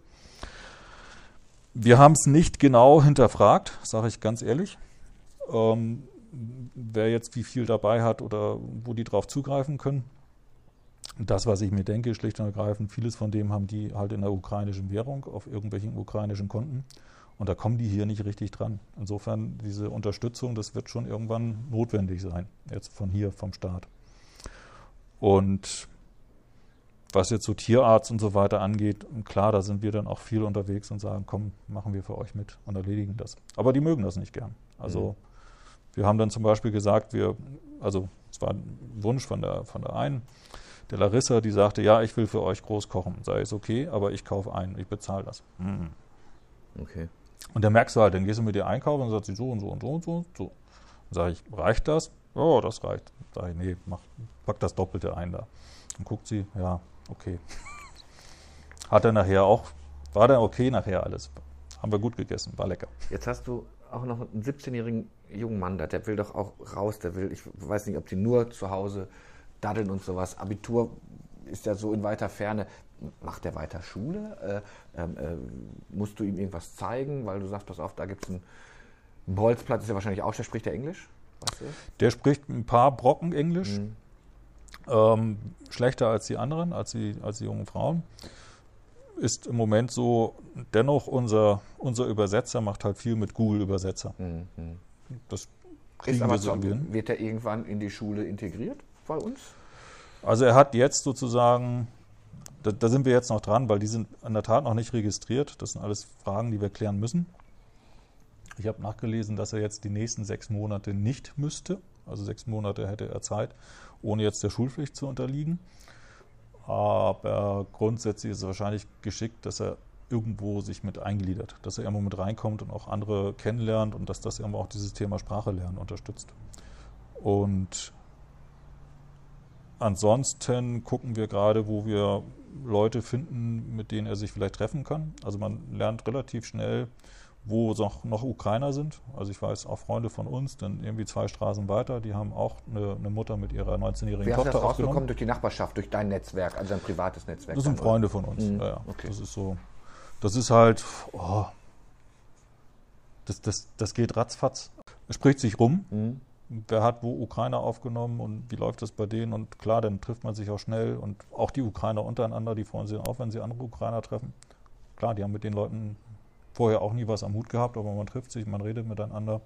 Wir haben es nicht genau hinterfragt, sage ich ganz ehrlich. Ähm, wer jetzt wie viel dabei hat oder wo die drauf zugreifen können das, was ich mir denke, schlicht und ergreifend, vieles von dem haben die halt in der ukrainischen Währung auf irgendwelchen ukrainischen Konten. Und da kommen die hier nicht richtig dran. Insofern, diese Unterstützung, das wird schon irgendwann notwendig sein, jetzt von hier, vom Staat. Und was jetzt so Tierarzt und so weiter angeht, klar, da sind wir dann auch viel unterwegs und sagen, komm, machen wir für euch mit und erledigen das. Aber die mögen das nicht gern. Also mhm. wir haben dann zum Beispiel gesagt, wir, also es war ein Wunsch von der, von der einen, der Larissa, die sagte, ja, ich will für euch groß kochen. Sei es okay, aber ich kaufe ein, ich bezahle das. Mhm. Okay. Und dann merkst du halt, dann gehst du mit dir einkaufen und sagst sie so und so und so und so. so. Dann sage ich, reicht das? Oh, das reicht. Sag ich, nee, mach, pack das Doppelte ein da. Dann guckt sie, ja, okay. (laughs) Hat er nachher auch, war dann okay nachher alles. Haben wir gut gegessen, war lecker. Jetzt hast du auch noch einen 17-jährigen jungen Mann da, der will doch auch raus, der will, ich weiß nicht, ob sie nur zu Hause Daddeln und sowas. Abitur ist ja so in weiter Ferne. Macht er weiter Schule? Äh, ähm, äh, musst du ihm irgendwas zeigen, weil du sagst, pass auf, da gibt es einen Bolzplatz, ist ja wahrscheinlich auch, der spricht der Englisch? Der spricht ein paar Brocken Englisch. Mhm. Ähm, schlechter als die anderen, als die, als die jungen Frauen. Ist im Moment so, dennoch unser, unser Übersetzer macht halt viel mit Google-Übersetzer. Mhm. Das kriegen ist aber wir so hin. Wird er irgendwann in die Schule integriert bei uns? Also er hat jetzt sozusagen, da, da, sind wir jetzt noch dran, weil die sind in der Tat noch nicht registriert. Das sind alles Fragen, die wir klären müssen. Ich habe nachgelesen, dass er jetzt die nächsten sechs Monate nicht müsste. Also sechs Monate hätte er Zeit, ohne jetzt der Schulpflicht zu unterliegen. Aber grundsätzlich ist es wahrscheinlich geschickt, dass er irgendwo sich mit eingliedert, dass er irgendwo mit reinkommt und auch andere kennenlernt und dass das irgendwo auch dieses Thema Sprache lernen unterstützt. Und ansonsten gucken wir gerade, wo wir Leute finden, mit denen er sich vielleicht treffen kann. Also man lernt relativ schnell, wo noch, Ukrainer sind. Also ich weiß auch Freunde von uns, dann irgendwie zwei Straßen weiter, die haben auch eine, eine Mutter mit ihrer 19-jährigen Tochter hast du das rausbekommen durch die Nachbarschaft, durch dein Netzwerk, also ein privates Netzwerk? Das sind Freunde von uns, mhm. ja, ja. Okay. Das ist so, das ist halt, oh, das, das, das geht ratzfatz. Es spricht sich rum. Mhm. Wer hat wo Ukrainer aufgenommen und wie läuft das bei denen? Und klar, dann trifft man sich auch schnell. Und auch die Ukrainer untereinander, die freuen sich auch, wenn sie andere Ukrainer treffen. Klar, die haben mit den Leuten vorher auch nie was am Hut gehabt, aber man trifft sich, man redet miteinander.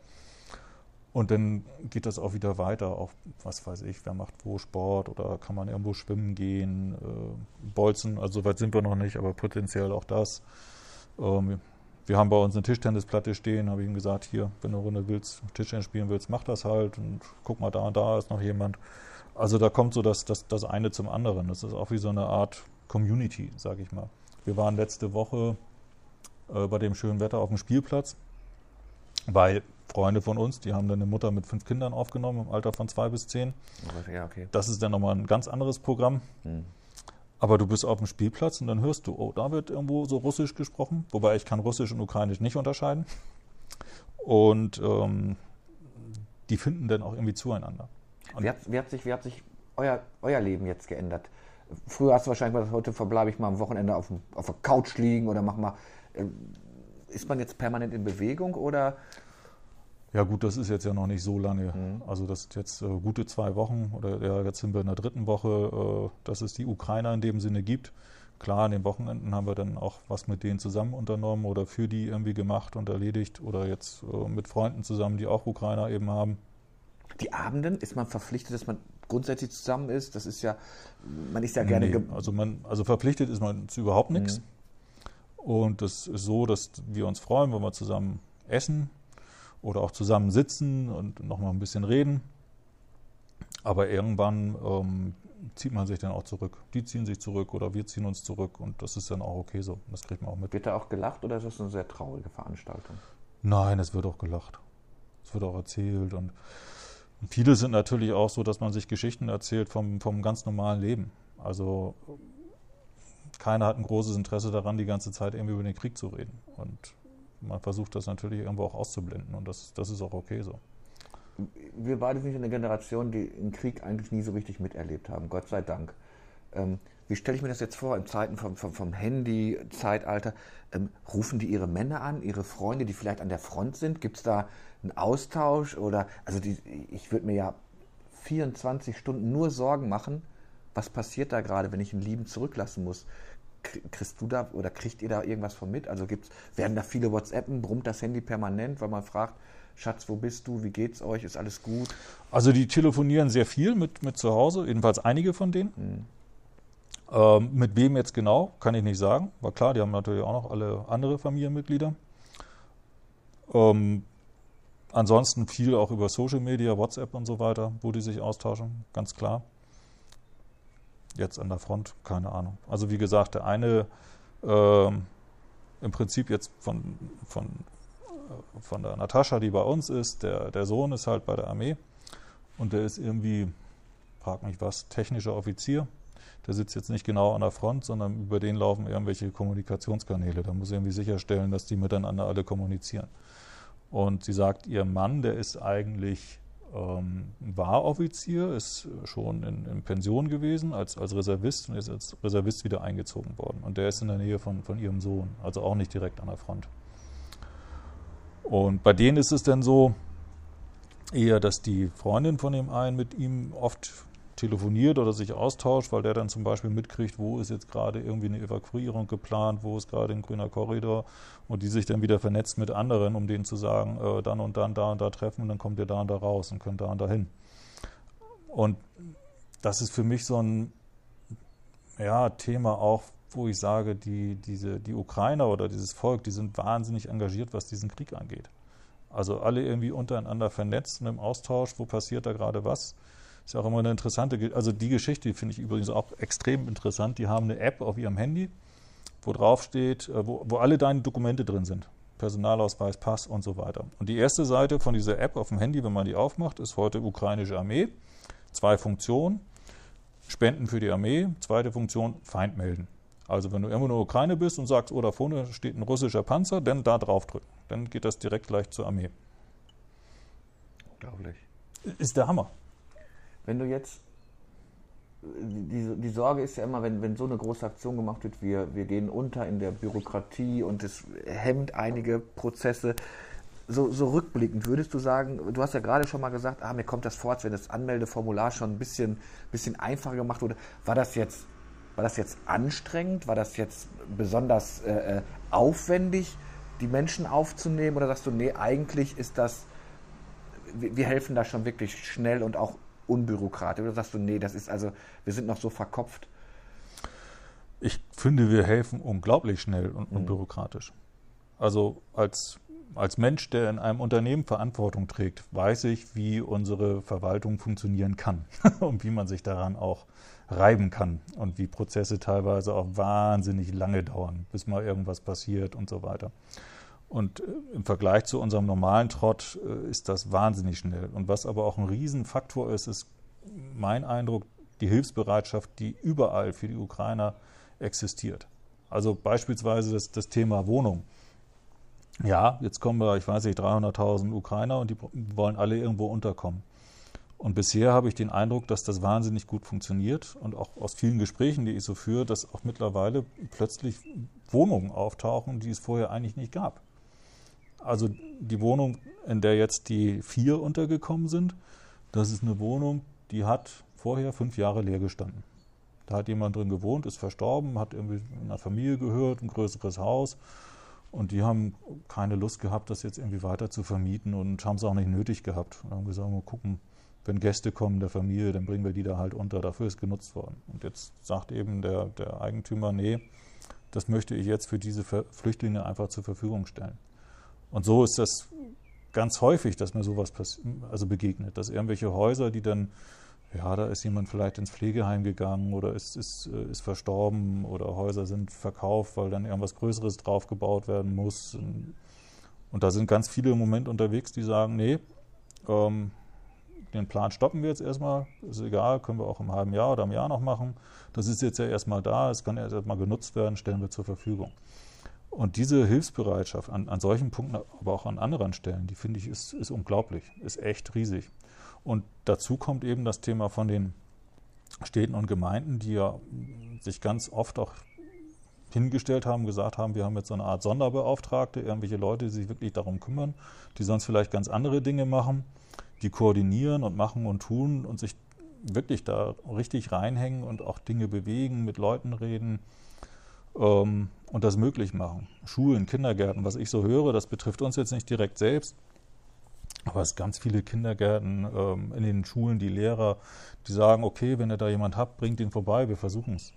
Und dann geht das auch wieder weiter auf, was weiß ich, wer macht wo Sport oder kann man irgendwo schwimmen gehen, äh, Bolzen, also so weit sind wir noch nicht, aber potenziell auch das. Ähm, wir haben bei uns eine Tischtennisplatte stehen, habe ich ihm gesagt, hier, wenn du eine Runde willst, Tischtennis spielen willst, mach das halt und guck mal, da und da ist noch jemand. Also da kommt so das, das, das eine zum anderen. Das ist auch wie so eine Art Community, sage ich mal. Wir waren letzte Woche äh, bei dem schönen Wetter auf dem Spielplatz, weil Freunde von uns, die haben dann eine Mutter mit fünf Kindern aufgenommen im Alter von zwei bis zehn. Ja, okay. Das ist dann nochmal ein ganz anderes Programm. Hm. Aber du bist auf dem Spielplatz und dann hörst du, oh, da wird irgendwo so Russisch gesprochen, wobei ich kann Russisch und Ukrainisch nicht unterscheiden. Und ähm, die finden dann auch irgendwie zueinander. Wie hat, wie hat, sich, wie hat sich euer, euer Leben jetzt geändert? Früher hast du wahrscheinlich gesagt, heute verbleibe ich mal am Wochenende auf, dem, auf der Couch liegen oder mach mal ist man jetzt permanent in Bewegung oder? Ja gut, das ist jetzt ja noch nicht so lange. Mhm. Also das sind jetzt äh, gute zwei Wochen oder ja, jetzt sind wir in der dritten Woche, äh, dass es die Ukrainer in dem Sinne gibt. Klar, an den Wochenenden haben wir dann auch was mit denen zusammen unternommen oder für die irgendwie gemacht und erledigt oder jetzt äh, mit Freunden zusammen, die auch Ukrainer eben haben. Die Abenden ist man verpflichtet, dass man grundsätzlich zusammen ist. Das ist ja, man ist ja gerne. Nee, also man, also verpflichtet ist man zu überhaupt nichts. Mhm. Und das ist so, dass wir uns freuen, wenn wir zusammen essen oder auch zusammen sitzen und nochmal ein bisschen reden. Aber irgendwann ähm, zieht man sich dann auch zurück. Die ziehen sich zurück oder wir ziehen uns zurück und das ist dann auch okay so. Das kriegt man auch mit. Wird da auch gelacht oder ist das eine sehr traurige Veranstaltung? Nein, es wird auch gelacht. Es wird auch erzählt und viele sind natürlich auch so, dass man sich Geschichten erzählt vom, vom ganz normalen Leben. Also keiner hat ein großes Interesse daran, die ganze Zeit irgendwie über den Krieg zu reden. Und man versucht das natürlich irgendwo auch auszublenden und das, das ist auch okay so. Wir beide sind eine Generation, die den Krieg eigentlich nie so richtig miterlebt haben, Gott sei Dank. Ähm, wie stelle ich mir das jetzt vor, in Zeiten vom, vom, vom Handy-Zeitalter? Ähm, rufen die ihre Männer an, ihre Freunde, die vielleicht an der Front sind? Gibt es da einen Austausch? Oder, also die, ich würde mir ja 24 Stunden nur Sorgen machen, was passiert da gerade, wenn ich einen Lieben zurücklassen muss? Kriegst du da oder kriegt ihr da irgendwas von mit? Also gibt's, werden da viele WhatsAppen, brummt das Handy permanent, weil man fragt, Schatz, wo bist du? Wie geht's euch? Ist alles gut? Also die telefonieren sehr viel mit, mit zu Hause, jedenfalls einige von denen. Hm. Ähm, mit wem jetzt genau, kann ich nicht sagen. War klar, die haben natürlich auch noch alle andere Familienmitglieder. Ähm, ansonsten viel auch über Social Media, WhatsApp und so weiter, wo die sich austauschen, ganz klar. Jetzt an der Front, keine Ahnung. Also wie gesagt, der eine äh, im Prinzip jetzt von, von, äh, von der Natascha, die bei uns ist, der, der Sohn ist halt bei der Armee und der ist irgendwie, frag mich was, technischer Offizier. Der sitzt jetzt nicht genau an der Front, sondern über den laufen irgendwelche Kommunikationskanäle. Da muss irgendwie sicherstellen, dass die miteinander alle kommunizieren. Und sie sagt, ihr Mann, der ist eigentlich ähm, war Offizier, ist schon in, in, Pension gewesen als, als Reservist und ist als Reservist wieder eingezogen worden. Und der ist in der Nähe von, von ihrem Sohn, also auch nicht direkt an der Front. Und bei denen ist es dann so, eher, dass die Freundin von dem einen mit ihm oft telefoniert oder sich austauscht, weil der dann zum Beispiel mitkriegt, wo ist jetzt gerade irgendwie eine Evakuierung geplant, wo ist gerade ein grüner Korridor und die sich dann wieder vernetzt mit anderen, um denen zu sagen, äh, dann und dann da und da treffen und dann kommt ihr da und da raus und könnt da und da hin. Und das ist für mich so ein ja, Thema auch, wo ich sage, die, diese, die Ukrainer oder dieses Volk, die sind wahnsinnig engagiert, was diesen Krieg angeht. Also alle irgendwie untereinander vernetzt und im Austausch, wo passiert da gerade was. Ist auch immer eine interessante, also die Geschichte finde ich übrigens auch extrem interessant. Die haben eine App auf ihrem Handy, wo drauf steht, äh, wo, wo alle deine Dokumente drin sind. Personalausweis, Pass und so weiter. Und die erste Seite von dieser App auf dem Handy, wenn man die aufmacht, ist heute ukrainische Armee. Zwei Funktionen. Spenden für die Armee. Zweite Funktion, Feind melden. Also wenn du irgendwo in der Ukraine bist und sagst, oh, da vorne steht ein russischer Panzer, dann da draufdrücken. Dann geht das direkt gleich zur Armee. Unglaublich. Ist der Hammer. Wenn du jetzt, die, die Sorge ist ja immer, wenn, wenn so eine große Aktion gemacht wird, wir, wir gehen unter in der Bürokratie und es hemmt einige Prozesse. So, so rückblickend würdest du sagen, du hast ja gerade schon mal gesagt, ah, mir kommt das vor, als wenn das Anmeldeformular schon ein bisschen, bisschen einfacher gemacht wurde. War das jetzt, war das jetzt anstrengend? War das jetzt besonders äh, äh aufwendig, die Menschen aufzunehmen? Oder sagst du, nee, eigentlich ist das, wir helfen da schon wirklich schnell und auch unbürokratisch? Oder sagst du, nee, das ist also, wir sind noch so verkopft? Ich finde, wir helfen unglaublich schnell und mhm. unbürokratisch. Also als, als Mensch, der in einem Unternehmen Verantwortung trägt, weiß ich, wie unsere Verwaltung funktionieren kann (laughs) und wie man sich daran auch reiben kann und wie Prozesse teilweise auch wahnsinnig lange dauern, bis mal irgendwas passiert und so weiter. Und äh, im Vergleich zu unserem normalen Trott äh, ist das wahnsinnig schnell. Und was aber auch ein Riesenfaktor ist, ist mein Eindruck, die Hilfsbereitschaft, die überall für die Ukrainer existiert. Also beispielsweise das, das Thema Wohnung. Ja, jetzt kommen wir, ich weiß nicht, 300.000 Ukrainer und die wollen alle irgendwo unterkommen. Und bisher habe ich den Eindruck, dass das wahnsinnig gut funktioniert und auch aus vielen Gesprächen, die ich so führe, dass auch mittlerweile plötzlich Wohnungen auftauchen, die es vorher eigentlich nicht gab. Also die Wohnung, in der jetzt die vier untergekommen sind, das ist eine Wohnung, die hat vorher fünf Jahre leer gestanden. Da hat jemand drin gewohnt, ist verstorben, hat irgendwie einer Familie gehört, ein größeres Haus. Und die haben keine Lust gehabt, das jetzt irgendwie weiter zu vermieten und haben es auch nicht nötig gehabt. Und haben gesagt, mal gucken, wenn Gäste kommen der Familie, dann bringen wir die da halt unter. Dafür ist genutzt worden. Und jetzt sagt eben der, der Eigentümer, nee, das möchte ich jetzt für diese Flüchtlinge einfach zur Verfügung stellen. Und so ist das ganz häufig, dass mir sowas also begegnet, dass irgendwelche Häuser, die dann, ja, da ist jemand vielleicht ins Pflegeheim gegangen oder ist, ist, äh, ist verstorben oder Häuser sind verkauft, weil dann irgendwas Größeres draufgebaut werden muss. Und, und da sind ganz viele im Moment unterwegs, die sagen, nee, ähm, den Plan stoppen wir jetzt erstmal, ist egal, können wir auch im halben Jahr oder im Jahr noch machen. Das ist jetzt ja erstmal da, es kann erst mal genutzt werden, stellen wir zur Verfügung. Und diese Hilfsbereitschaft an, an solchen Punkten, aber auch an anderen Stellen, die finde ich, ist, ist unglaublich, ist echt riesig. Und dazu kommt eben das Thema von den Städten und Gemeinden, die ja sich ganz oft auch hingestellt haben, gesagt haben, wir haben jetzt so eine Art Sonderbeauftragte, irgendwelche Leute, die sich wirklich darum kümmern, die sonst vielleicht ganz andere Dinge machen, die koordinieren und machen und tun und sich wirklich da richtig reinhängen und auch Dinge bewegen, mit Leuten reden, ähm, und das möglich machen. Schulen, Kindergärten, was ich so höre, das betrifft uns jetzt nicht direkt selbst, aber es ganz viele Kindergärten ähm, in den Schulen, die Lehrer, die sagen, okay, wenn ihr da jemand habt, bringt ihn vorbei, wir versuchen es.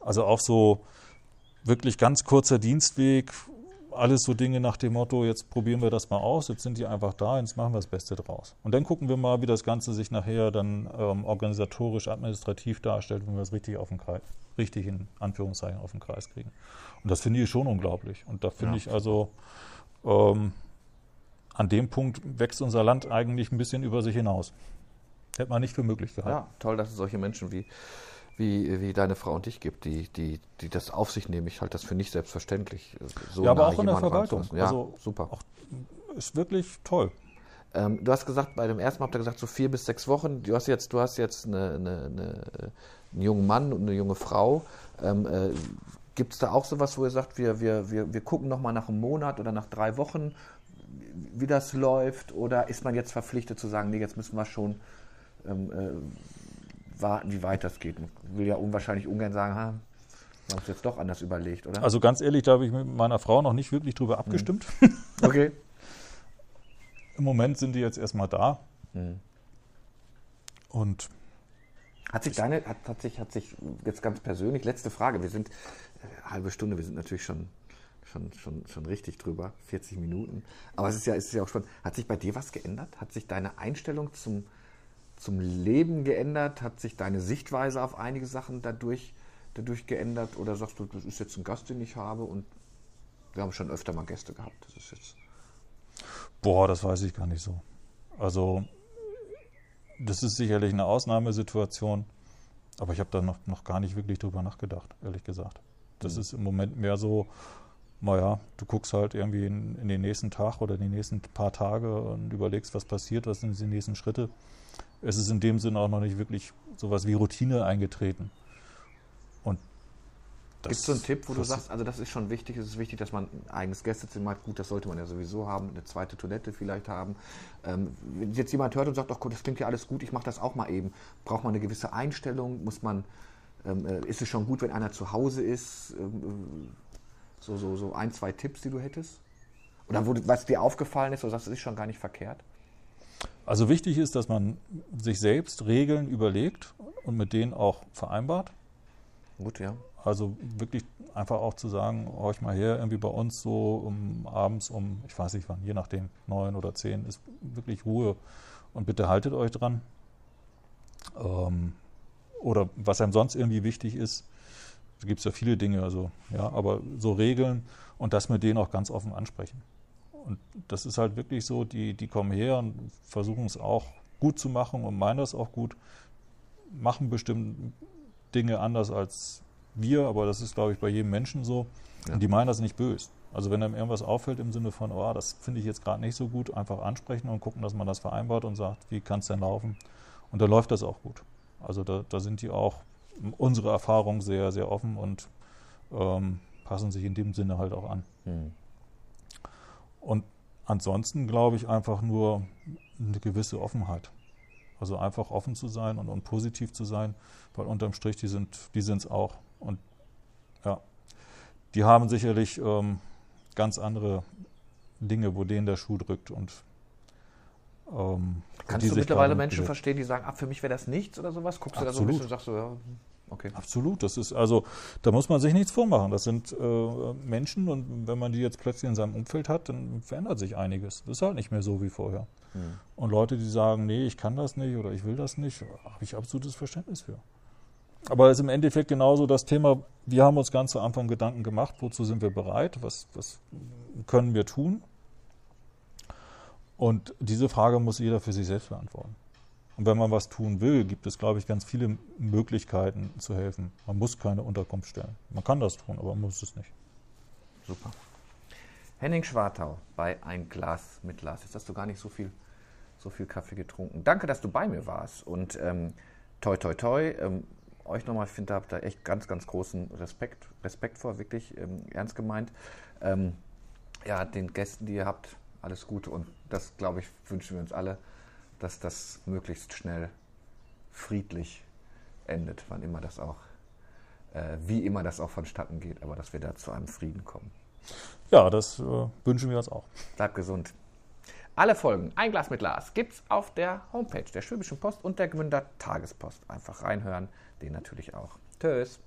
Also auch so wirklich ganz kurzer Dienstweg, alles so Dinge nach dem Motto, jetzt probieren wir das mal aus, jetzt sind die einfach da, jetzt machen wir das Beste draus. Und dann gucken wir mal, wie das Ganze sich nachher dann ähm, organisatorisch, administrativ darstellt, wenn wir es richtig auf den Kreis, richtig in Anführungszeichen auf den Kreis kriegen. Und das finde ich schon unglaublich. Und da finde ja. ich also, ähm, an dem Punkt wächst unser Land eigentlich ein bisschen über sich hinaus. Hätte man nicht für möglich gehalten. Ja, toll, dass es solche Menschen wie wie, wie deine Frau und dich gibt, die, die, die das auf sich nehmen. Ich halte das für nicht selbstverständlich. So ja, aber auch in der Verwaltung. Ja, also super. Auch, ist wirklich toll. Ähm, du hast gesagt, bei dem ersten Mal habt ihr gesagt, so vier bis sechs Wochen. Du hast jetzt, du hast jetzt eine, eine, eine, einen jungen Mann und eine junge Frau. Ähm, äh, Gibt es da auch sowas, wo ihr sagt, wir, wir, wir, wir gucken nochmal nach einem Monat oder nach drei Wochen, wie das läuft? Oder ist man jetzt verpflichtet zu sagen, nee, jetzt müssen wir schon ähm, äh, warten, wie weit das geht. Ich will ja unwahrscheinlich ungern sagen, ha, wir haben es jetzt doch anders überlegt, oder? Also ganz ehrlich, da habe ich mit meiner Frau noch nicht wirklich drüber abgestimmt. okay. (laughs) Im Moment sind die jetzt erstmal da. Mhm. Und Hat sich deine, hat, hat, sich, hat sich jetzt ganz persönlich, letzte Frage, wir sind äh, halbe Stunde, wir sind natürlich schon, schon, schon, schon richtig drüber, 40 Minuten. Aber es ist ja, es ist ja auch spannend. Hat sich bei dir was geändert? Hat sich deine Einstellung zum, zum Leben geändert? Hat sich deine Sichtweise auf einige Sachen dadurch, dadurch geändert? Oder sagst du, das ist jetzt ein Gast, den ich habe und wir haben schon öfter mal Gäste gehabt. Das ist jetzt. Boah, das weiß ich gar nicht so. Also das ist sicherlich eine Ausnahmesituation, aber ich habe da noch, noch gar nicht wirklich drüber nachgedacht, ehrlich gesagt. Das Mhm. ist im Moment mehr so, naja, du guckst halt irgendwie in, in den nächsten Tag oder die nächsten paar Tage und überlegst, was passiert, was sind die nächsten Schritte. Es ist in dem Sinne auch noch nicht wirklich sowas wie Routine eingetreten. Gibt es so einen Tipp, wo du sagst, also das ist schon wichtig, es ist wichtig, dass man ein eigenes Gästezimmer hat. Gut, das sollte man ja sowieso haben, eine zweite Toilette vielleicht haben. Ähm, wenn jetzt jemand hört und sagt, ach gut, das klingt ja alles gut, ich mache das auch mal eben. Braucht man eine gewisse Einstellung? Muss man, ähm, äh, ist es schon gut, wenn einer zu Hause ist? Ähm, äh, so, so, so ein, zwei Tipps, die du hättest? Oder wo, was dir aufgefallen ist, oder sagst das ist schon gar nicht verkehrt? Also wichtig ist, dass man sich selbst Regeln überlegt und mit denen auch vereinbart. Gut, ja. Also wirklich einfach auch zu sagen, horch mal her, irgendwie bei uns so um, abends um, ich weiß nicht wann, je nachdem, neun oder zehn, ist wirklich Ruhe. Und bitte haltet euch dran. Ähm, oder was einem sonst irgendwie wichtig ist, da gibt es ja viele Dinge, also ja, aber so Regeln und das mit denen auch ganz offen ansprechen. Und das ist halt wirklich so, die, die kommen her und versuchen es auch gut zu machen und meinen das auch gut, machen bestimmt Dinge anders als wir, aber das ist, glaube ich, bei jedem Menschen so. Ja. Und die meinen das nicht böse. Also wenn einem irgendwas auffällt im Sinne von, oh, das finde ich jetzt gerade nicht so gut, einfach ansprechen und gucken, dass man das vereinbart und sagt, wie kann es denn laufen? Und da läuft das auch gut. Also da, da sind die auch, unsere Erfahrung, sehr, sehr offen und ähm, passen sich in dem Sinne halt auch an. Hm. Und ansonsten glaube ich einfach nur eine gewisse Offenheit. Also einfach offen zu sein und, und positiv zu sein, weil unterm Strich, die sind die es auch. Und ja, die haben sicherlich ähm, ganz andere Dinge, wo denen der Schuh drückt. Und ähm, Kannst du mittlerweile Menschen motiviert. verstehen, die sagen, ah, für mich wäre das nichts oder sowas? Guckst du da so ein Absolut. bisschen und sagst so, ja, okay. Absolut, das ist also, da muss man sich nichts vormachen. Das sind äh, Menschen und wenn man die jetzt plötzlich in seinem Umfeld hat, dann verändert sich einiges. Das ist halt nicht mehr so wie vorher. Hm. Und Leute, die sagen, nee, ich kann das nicht oder ich will das nicht, habe ich absolutes Verständnis für. Aber es ist im Endeffekt genauso das Thema, wir haben uns ganz zu Anfang Gedanken gemacht, wozu sind wir bereit, was, was können wir tun? Und diese Frage muss jeder für sich selbst beantworten. Und wenn man was tun will, gibt es, glaube ich, ganz viele Möglichkeiten zu helfen. Man muss keine Unterkunft stellen. Man kann das tun, aber man muss es nicht. Super. Henning Schwartau bei Ein Glas mit Glas. Jetzt hast du gar nicht so viel, so viel Kaffee getrunken. Danke, dass du bei mir warst. Und ähm, toi, toi, toi. Ähm, euch nochmal, ich finde, da habt ihr echt ganz, ganz großen Respekt, Respekt vor, wirklich ähm, ernst gemeint. Ähm, ja, den Gästen, die ihr habt, alles Gute. Und das, glaube ich, wünschen wir uns alle, dass das möglichst schnell friedlich endet, wann immer das auch, äh, wie immer das auch vonstatten geht, aber dass wir da zu einem Frieden kommen. Ja, das äh, wünschen wir uns auch. Bleibt gesund. Alle Folgen Ein Glas mit Glas gibt's auf der Homepage der Schwäbischen Post und der Gmünder Tagespost. Einfach reinhören, den natürlich auch. Tschüss.